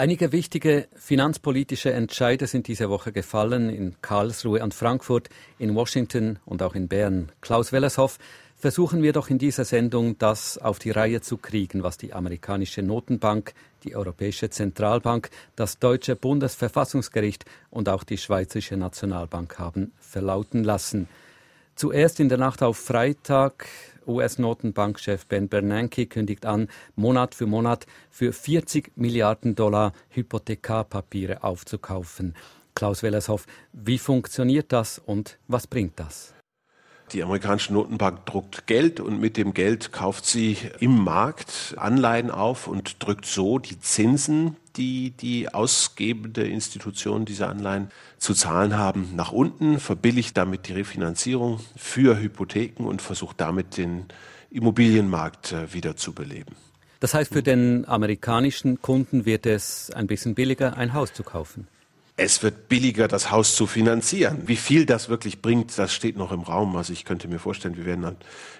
Einige wichtige finanzpolitische Entscheide sind diese Woche gefallen in Karlsruhe und Frankfurt, in Washington und auch in Bern. Klaus Wellershoff, versuchen wir doch in dieser Sendung, das auf die Reihe zu kriegen, was die amerikanische Notenbank, die Europäische Zentralbank, das deutsche Bundesverfassungsgericht und auch die Schweizerische Nationalbank haben verlauten lassen. Zuerst in der Nacht auf Freitag US-Notenbankchef Ben Bernanke kündigt an, Monat für Monat für 40 Milliarden Dollar Hypothekarpapiere aufzukaufen. Klaus Wellershoff, wie funktioniert das und was bringt das? Die amerikanische Notenbank druckt Geld und mit dem Geld kauft sie im Markt Anleihen auf und drückt so die Zinsen, die die ausgebende Institution dieser Anleihen zu zahlen haben, nach unten, verbilligt damit die Refinanzierung für Hypotheken und versucht damit den Immobilienmarkt äh, wieder zu beleben. Das heißt, für den amerikanischen Kunden wird es ein bisschen billiger, ein Haus zu kaufen es wird billiger, das Haus zu finanzieren. Wie viel das wirklich bringt, das steht noch im Raum. Also ich könnte mir vorstellen, wir werden dann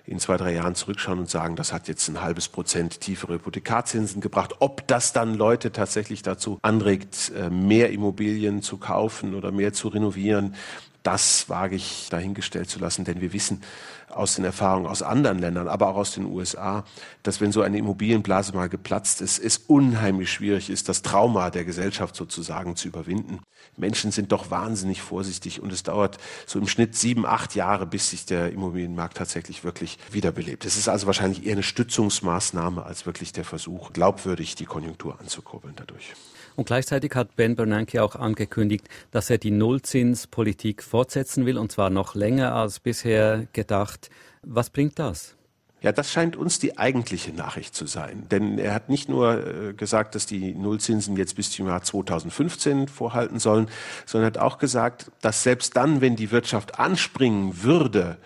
in zwei, drei Jahren zurückschauen und sagen, das hat jetzt ein halbes Prozent tiefere Hypothekarzinsen gebracht. Ob das dann Leute tatsächlich dazu anregt, äh, mehr Immobilien zu kaufen oder mehr zu renovieren, das wage ich dahingestellt zu lassen, denn wir wissen, aus den Erfahrungen aus anderen Ländern, aber auch aus den USA, dass wenn so eine Immobilienblase mal geplatzt ist, es unheimlich schwierig ist, das Trauma der Gesellschaft sozusagen zu überwinden. Menschen sind doch wahnsinnig vorsichtig und es dauert so im Schnitt sieben, acht Jahre, bis sich der Immobilienmarkt tatsächlich wirklich wiederbelebt. Es ist also wahrscheinlich eher eine Stützungsmaßnahme als wirklich der Versuch, glaubwürdig die Konjunktur anzukurbeln dadurch. Und gleichzeitig hat Ben Bernanke auch angekündigt, dass er die Nullzinspolitik fortsetzen will, und zwar noch länger als bisher gedacht. Was bringt das? Ja, das scheint uns die eigentliche Nachricht zu sein. Denn er hat nicht nur äh, gesagt, dass die Nullzinsen jetzt bis zum Jahr 2015 vorhalten sollen, sondern hat auch gesagt, dass selbst dann, wenn die Wirtschaft anspringen würde,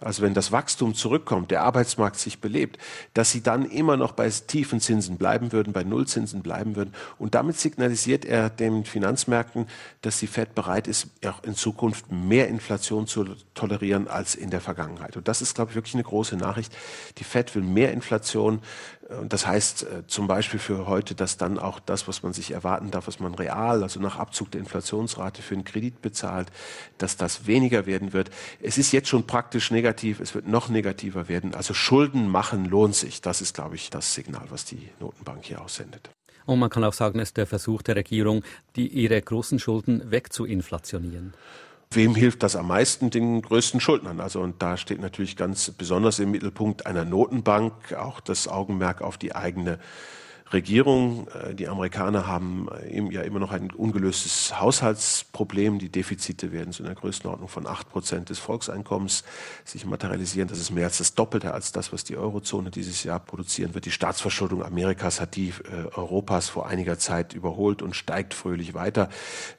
also wenn das Wachstum zurückkommt, der Arbeitsmarkt sich belebt, dass sie dann immer noch bei tiefen Zinsen bleiben würden, bei Nullzinsen bleiben würden. Und damit signalisiert er den Finanzmärkten, dass die Fed bereit ist, auch in Zukunft mehr Inflation zu tolerieren als in der Vergangenheit. Und das ist, glaube ich, wirklich eine große Nachricht. Die Fed will mehr Inflation. Und das heißt äh, zum Beispiel für heute, dass dann auch das, was man sich erwarten darf, was man real, also nach Abzug der Inflationsrate für einen Kredit bezahlt, dass das weniger werden wird. Es ist jetzt schon praktisch negativ, es wird noch negativer werden. Also Schulden machen lohnt sich. Das ist, glaube ich, das Signal, was die Notenbank hier aussendet. Und man kann auch sagen, es ist der Versuch der Regierung, die, ihre großen Schulden wegzuinflationieren. Wem hilft das am meisten? Den größten Schuldnern. Also, und da steht natürlich ganz besonders im Mittelpunkt einer Notenbank auch das Augenmerk auf die eigene Regierung. Äh, die Amerikaner haben äh, ja immer noch ein ungelöstes Haushaltsproblem. Die Defizite werden so in der Größenordnung von acht Prozent des Volkseinkommens sich materialisieren. Das ist mehr als das Doppelte als das, was die Eurozone dieses Jahr produzieren wird. Die Staatsverschuldung Amerikas hat die äh, Europas vor einiger Zeit überholt und steigt fröhlich weiter.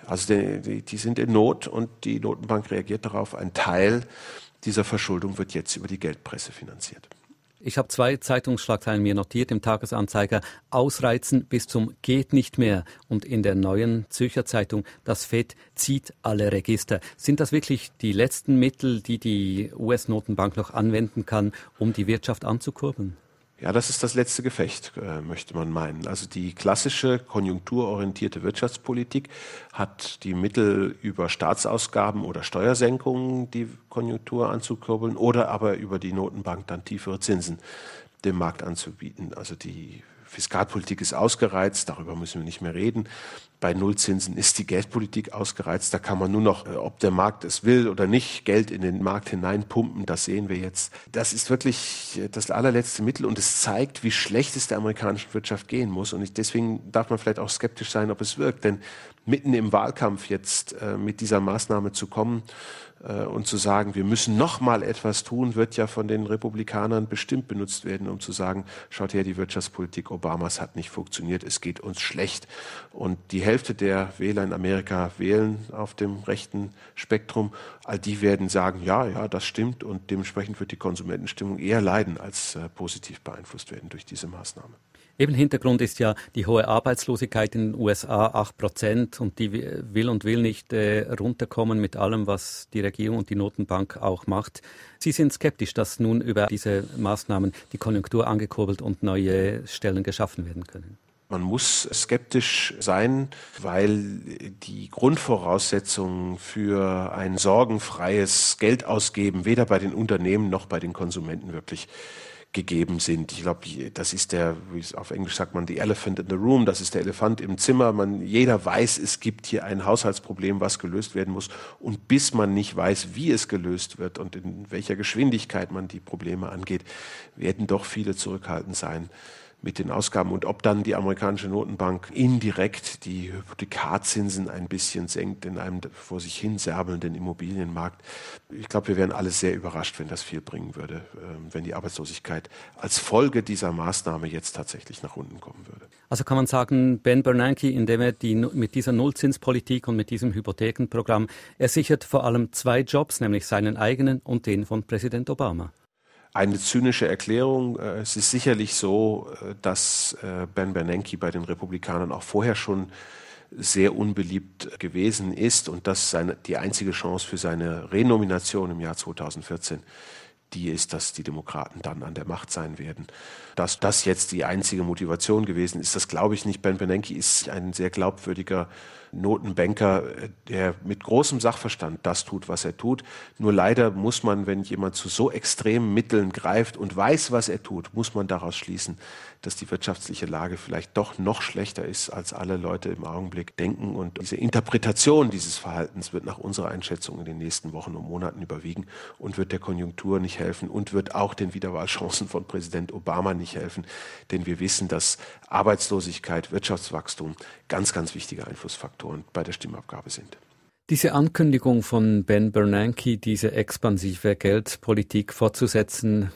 Also die, die sind in Not und die Notenbank reagiert darauf. Ein Teil dieser Verschuldung wird jetzt über die Geldpresse finanziert. Ich habe zwei Zeitungsschlagzeilen mir notiert im Tagesanzeiger. Ausreizen bis zum geht nicht mehr. Und in der neuen Zürcher Zeitung, das FED zieht alle Register. Sind das wirklich die letzten Mittel, die die US-Notenbank noch anwenden kann, um die Wirtschaft anzukurbeln? Ja, das ist das letzte Gefecht, äh, möchte man meinen. Also die klassische konjunkturorientierte Wirtschaftspolitik hat die Mittel über Staatsausgaben oder Steuersenkungen die Konjunktur anzukurbeln oder aber über die Notenbank dann tiefere Zinsen dem Markt anzubieten. Also die Fiskalpolitik ist ausgereizt, darüber müssen wir nicht mehr reden. Bei Nullzinsen ist die Geldpolitik ausgereizt. Da kann man nur noch, äh, ob der Markt es will oder nicht, Geld in den Markt hineinpumpen. Das sehen wir jetzt. Das ist wirklich äh, das allerletzte Mittel und es zeigt, wie schlecht es der amerikanischen Wirtschaft gehen muss. Und ich, deswegen darf man vielleicht auch skeptisch sein, ob es wirkt. Denn mitten im Wahlkampf jetzt äh, mit dieser Maßnahme zu kommen, äh, und zu sagen, wir müssen noch mal etwas tun, wird ja von den Republikanern bestimmt benutzt werden, um zu sagen, schaut her, die Wirtschaftspolitik Obamas hat nicht funktioniert, es geht uns schlecht. Und die Hälfte der Wähler in Amerika wählen auf dem rechten Spektrum. All die werden sagen, ja, ja, das stimmt und dementsprechend wird die Konsumentenstimmung eher leiden als äh, positiv beeinflusst werden durch diese Maßnahme. Eben Hintergrund ist ja die hohe Arbeitslosigkeit in den USA, 8 Prozent, und die will und will nicht äh, runterkommen mit allem, was die Regierung und die Notenbank auch macht. Sie sind skeptisch, dass nun über diese Maßnahmen die Konjunktur angekurbelt und neue Stellen geschaffen werden können. Man muss skeptisch sein, weil die Grundvoraussetzungen für ein sorgenfreies Geldausgeben weder bei den Unternehmen noch bei den Konsumenten wirklich gegeben sind. Ich glaube, das ist der, wie es auf Englisch sagt man, the elephant in the room, das ist der Elefant im Zimmer. Man, jeder weiß, es gibt hier ein Haushaltsproblem, was gelöst werden muss. Und bis man nicht weiß, wie es gelöst wird und in welcher Geschwindigkeit man die Probleme angeht, werden doch viele zurückhaltend sein mit den Ausgaben und ob dann die amerikanische Notenbank indirekt die Hypothekarzinsen ein bisschen senkt in einem vor sich hin serbelnden Immobilienmarkt. Ich glaube, wir wären alle sehr überrascht, wenn das viel bringen würde, ähm, wenn die Arbeitslosigkeit als Folge dieser Maßnahme jetzt tatsächlich nach unten kommen würde. Also kann man sagen, Ben Bernanke, indem er die, mit dieser Nullzinspolitik und mit diesem Hypothekenprogramm, er sichert vor allem zwei Jobs, nämlich seinen eigenen und den von Präsident Obama eine zynische Erklärung. Äh, es ist sicherlich so, äh, dass äh, Ben Bernanke bei den Republikanern auch vorher schon sehr unbeliebt gewesen ist und dass seine, die einzige Chance für seine Renomination im Jahr 2014 die ist, dass die Demokraten dann an der Macht sein werden. Dass das jetzt die einzige Motivation gewesen ist, das glaube ich nicht. Ben Bernanke ist ein sehr glaubwürdiger Notenbanker, der mit großem Sachverstand das tut, was er tut. Nur leider muss man, wenn jemand zu so extremen Mitteln greift und weiß, was er tut, muss man daraus schließen, dass die wirtschaftliche Lage vielleicht doch noch schlechter ist, als alle Leute im Augenblick denken. Und diese Interpretation dieses Verhaltens wird nach unserer Einschätzung in den nächsten Wochen und Monaten überwiegen und wird der Konjunktur nicht helfen und wird auch den Wiederwahlchancen von Präsident Obama nicht helfen. Denn wir wissen, dass Arbeitslosigkeit, Wirtschaftswachstum ganz, ganz wichtige Einflussfaktoren bei der Stimmabgabe sind. Diese Ankündigung von Ben Bernanke, diese expansive Geldpolitik fortzusetzen,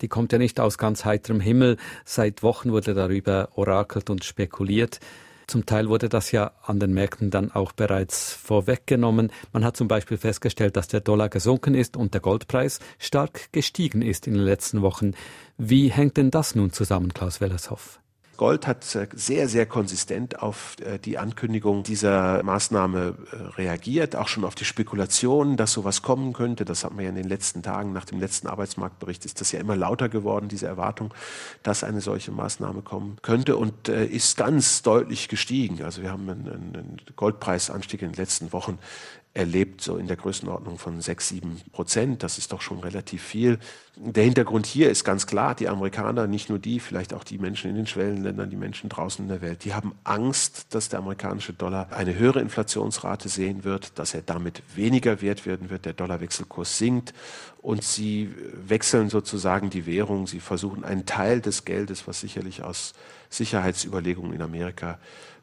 die kommt ja nicht aus ganz heiterem Himmel. Seit Wochen wurde darüber orakelt und spekuliert. Zum Teil wurde das ja an den Märkten dann auch bereits vorweggenommen. Man hat zum Beispiel festgestellt, dass der Dollar gesunken ist und der Goldpreis stark gestiegen ist in den letzten Wochen. Wie hängt denn das nun zusammen, Klaus Wellershoff? Gold hat äh, sehr, sehr konsistent auf äh, die Ankündigung dieser Maßnahme äh, reagiert, auch schon auf die Spekulationen, dass sowas kommen könnte. Das hat man ja in den letzten Tagen nach dem letzten Arbeitsmarktbericht ist das ja immer lauter geworden, diese Erwartung, dass eine solche Maßnahme kommen könnte und ist ganz deutlich gestiegen. Also wir haben einen, einen Goldpreisanstieg in den letzten Wochen erlebt, so in der Größenordnung von sechs, sieben Prozent. Das ist doch schon relativ viel. Der Hintergrund hier ist ganz klar, die Amerikaner, nicht nur die, vielleicht auch die Menschen in den Schwellenländern, die Menschen draußen in der Welt, die haben Angst, dass der amerikanische Dollar eine höhere Inflationsrate sehen wird, dass er damit weniger wert werden wird, der Dollarwechselkurs sinkt und sie wechseln sozusagen die Währung. Sie versuchen einen Teil des Geldes, was sicherlich aus Sicherheitsüberlegungen in Amerika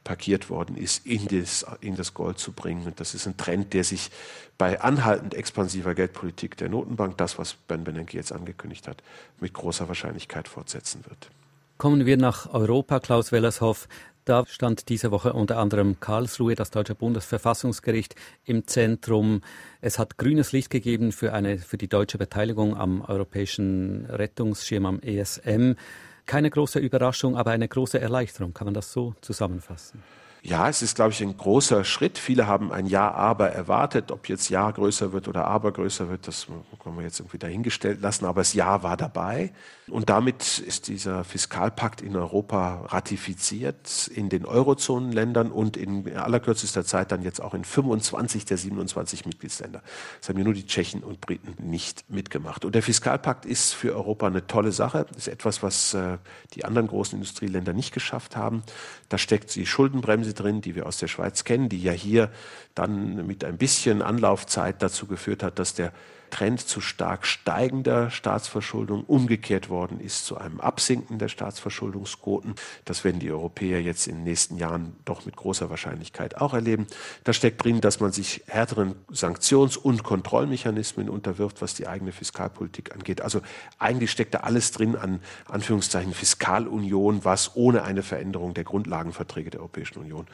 parkiert worden ist, in das, in das Gold zu bringen. Und das ist ein Trend, der sich bei anhaltend expansiver Geldpolitik der Notenbank, das, was Ben Bernanke jetzt angekündigt hat, mit großer Wahrscheinlichkeit fortsetzen wird. Kommen wir nach Europa, Klaus Wellershoff. Da stand diese Woche unter anderem Karlsruhe, das deutsche Bundesverfassungsgericht, im Zentrum. Es hat grünes Licht gegeben für, eine, für die deutsche Beteiligung am europäischen Rettungsschirm, am ESM keine große Überraschung, aber eine große Erleichterung. Kann man das so zusammenfassen? Ja, es ist, glaube ich, ein großer Schritt. Viele haben ein Ja, aber erwartet. Ob jetzt Ja größer wird oder aber größer wird, das können wir jetzt irgendwie dahingestellt lassen. Aber das Ja war dabei. Und damit ist dieser Fiskalpakt in Europa ratifiziert in den Eurozonenländern und in allerkürzester Zeit dann jetzt auch in 25 der 27 Mitgliedsländer. Das haben ja nur die Tschechen und Briten nicht mitgemacht. Und der Fiskalpakt ist für Europa eine tolle Sache. Das ist etwas, was äh, die anderen großen Industrieländer nicht geschafft haben. Da steckt die Schuldenbremse drin, die wir aus der Schweiz kennen, die ja hier dann mit ein bisschen Anlaufzeit dazu geführt hat, dass der Trend zu stark steigender Staatsverschuldung umgekehrt worden ist zu einem Absinken der Staatsverschuldungsquoten. Das werden die Europäer jetzt in den nächsten Jahren doch mit großer Wahrscheinlichkeit auch erleben. Da steckt drin, dass man sich härteren Sanktions- und Kontrollmechanismen unterwirft, was die eigene Fiskalpolitik angeht. Also eigentlich steckt da alles drin an Anführungszeichen Fiskalunion, was ohne eine Veränderung der Grundlagenverträge der Europäischen Union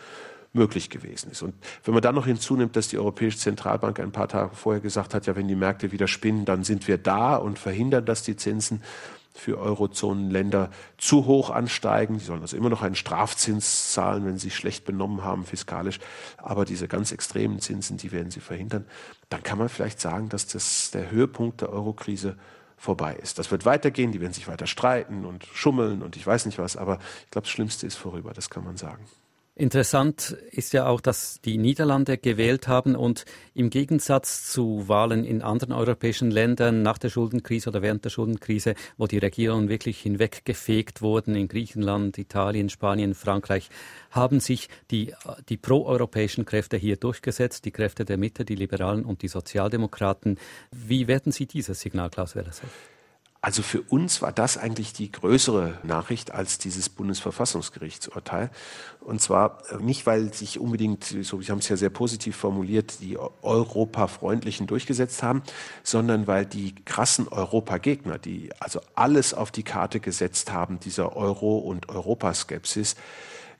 möglich gewesen ist. Und wenn man dann noch hinzunimmt, dass die Europäische Zentralbank ein paar Tage vorher gesagt hat, ja, wenn die Märkte wieder spinnen, dann sind wir da und verhindern, dass die Zinsen für Eurozonenländer zu hoch ansteigen. Die sollen also immer noch einen Strafzins zahlen, wenn sie sich schlecht benommen haben fiskalisch. Aber diese ganz extremen Zinsen, die werden sie verhindern. Dann kann man vielleicht sagen, dass das der Höhepunkt der Eurokrise vorbei ist. Das wird weitergehen, die werden sich weiter streiten und schummeln und ich weiß nicht was, aber ich glaube, das Schlimmste ist vorüber, das kann man sagen. Interessant ist ja auch, dass die Niederlande gewählt haben und im Gegensatz zu Wahlen in anderen europäischen Ländern nach der Schuldenkrise oder während der Schuldenkrise, wo die Regierungen wirklich hinweggefegt wurden, in Griechenland, Italien, Spanien, Frankreich, haben sich die, die proeuropäischen Kräfte hier durchgesetzt, die Kräfte der Mitte, die Liberalen und die Sozialdemokraten. Wie werden Sie dieses Signal, Klaus Wellershoff? Also für uns war das eigentlich die größere Nachricht als dieses Bundesverfassungsgerichtsurteil. Und zwar äh, nicht, weil sich unbedingt, so Sie haben es ja sehr positiv formuliert, die Europafreundlichen durchgesetzt haben, sondern weil die krassen Europagegner, die also alles auf die Karte gesetzt haben, dieser Euro- und Europaskepsis,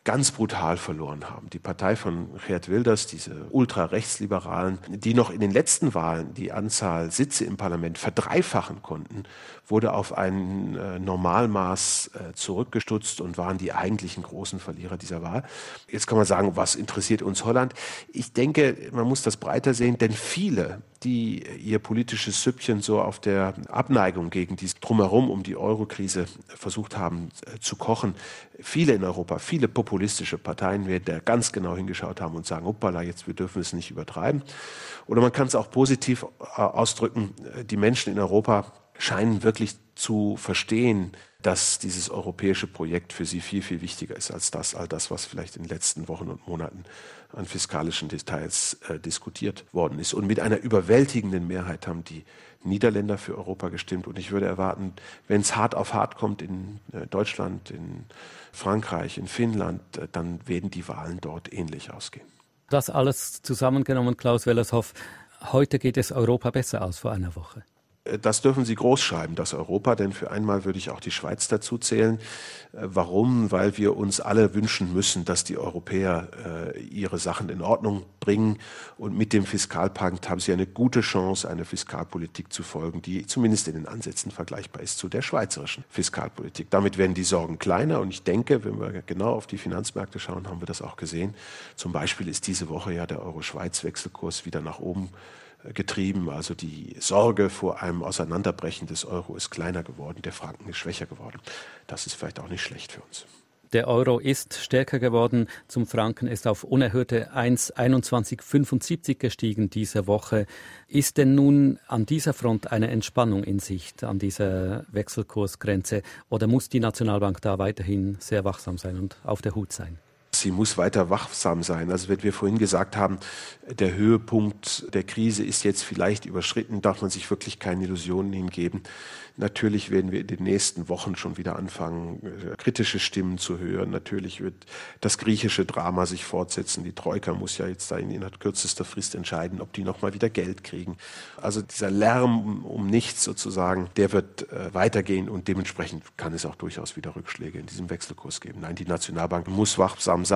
ganz brutal verloren haben. Die Partei von Geert Wilders, diese ultrarechtsliberalen, die noch in den letzten Wahlen die Anzahl Sitze im Parlament verdreifachen konnten, wurde auf ein äh, Normalmaß äh, zurückgestutzt und waren die eigentlichen großen Verlierer dieser Wahl. Jetzt kann man sagen, was interessiert uns Holland? Ich denke, man muss das breiter sehen, denn viele die ihr politisches Süppchen so auf der Abneigung gegen dieses Drumherum um die Eurokrise versucht haben äh, zu kochen. Viele in Europa, viele populistische Parteien werden da ganz genau hingeschaut haben und sagen, hoppala, jetzt wir dürfen es nicht übertreiben. Oder man kann es auch positiv äh, ausdrücken, äh, die Menschen in Europa scheinen wirklich zu verstehen, dass dieses europäische Projekt für sie viel, viel wichtiger ist als das, all das, was vielleicht in den letzten Wochen und Monaten an fiskalischen Details äh, diskutiert worden ist. Und mit einer überwältigenden Mehrheit haben die Niederländer für Europa gestimmt. Und ich würde erwarten, wenn es hart auf hart kommt in äh, Deutschland, in Frankreich, in Finnland, äh, dann werden die Wahlen dort ähnlich ausgehen. Das alles zusammengenommen, Klaus Wellershoff. Heute geht es Europa besser aus vor einer Woche. Äh, das dürfen Sie groß schreiben, das Europa, denn für einmal würde ich auch die Schweiz dazu zählen. Äh, warum? Weil wir uns alle wünschen müssen, dass die Europäer äh, ihre Sachen in Ordnung bringen. Und mit dem Fiskalpakt haben sie eine gute Chance, eine Fiskalpolitik zu folgen, die zumindest in den Ansätzen vergleichbar ist zu der schweizerischen Fiskalpolitik. Damit werden die Sorgen kleiner. Und ich denke, wenn wir genau auf die Finanzmärkte schauen, haben wir das auch gesehen. Zum Beispiel ist diese Woche ja der Euro-Schweiz-Wechselkurs wieder nach oben getrieben. Also die Sorge vor einem Auseinanderbrechen des Euro ist kleiner geworden, der Franken ist schwächer geworden. Das ist vielleicht auch nicht schlecht für uns. Der Euro ist stärker geworden. Zum Franken ist auf unerhörte 1,2175 gestiegen diese Woche. Ist denn nun an dieser Front eine Entspannung in Sicht, an dieser Wechselkursgrenze? Oder muss die Nationalbank da weiterhin sehr wachsam sein und auf der Hut sein? Sie muss weiter wachsam sein. Also wenn wir vorhin gesagt haben, der Höhepunkt der Krise ist jetzt vielleicht überschritten, darf man sich wirklich keine Illusionen hingeben. Natürlich werden wir in den nächsten Wochen schon wieder anfangen, äh, kritische Stimmen zu hören. Natürlich wird das griechische Drama sich fortsetzen. Die Troika muss ja jetzt da in innerhalb kürzester Frist entscheiden, ob die nochmal wieder Geld kriegen. Also dieser Lärm um nichts sozusagen, der wird äh, weitergehen und dementsprechend kann es auch durchaus wieder Rückschläge in diesem Wechselkurs geben. Nein, die Nationalbank muss wachsam sein.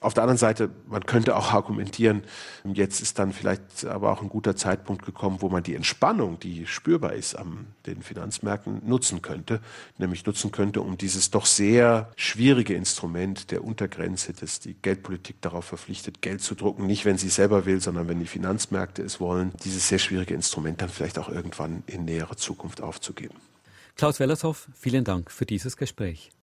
Auf der anderen Seite, man könnte auch argumentieren, jetzt ist dann vielleicht aber auch ein guter Zeitpunkt gekommen, wo man die Entspannung, die spürbar ist am den Finanzmärkten, nutzen könnte, nämlich nutzen könnte, um dieses doch sehr schwierige Instrument der Untergrenze, das die Geldpolitik darauf verpflichtet, Geld zu drucken, nicht wenn sie selber will, sondern wenn die Finanzmärkte es wollen, dieses sehr schwierige Instrument dann vielleicht auch irgendwann in näherer Zukunft aufzugeben. Klaus Wellershoff, vielen Dank für dieses Gespräch.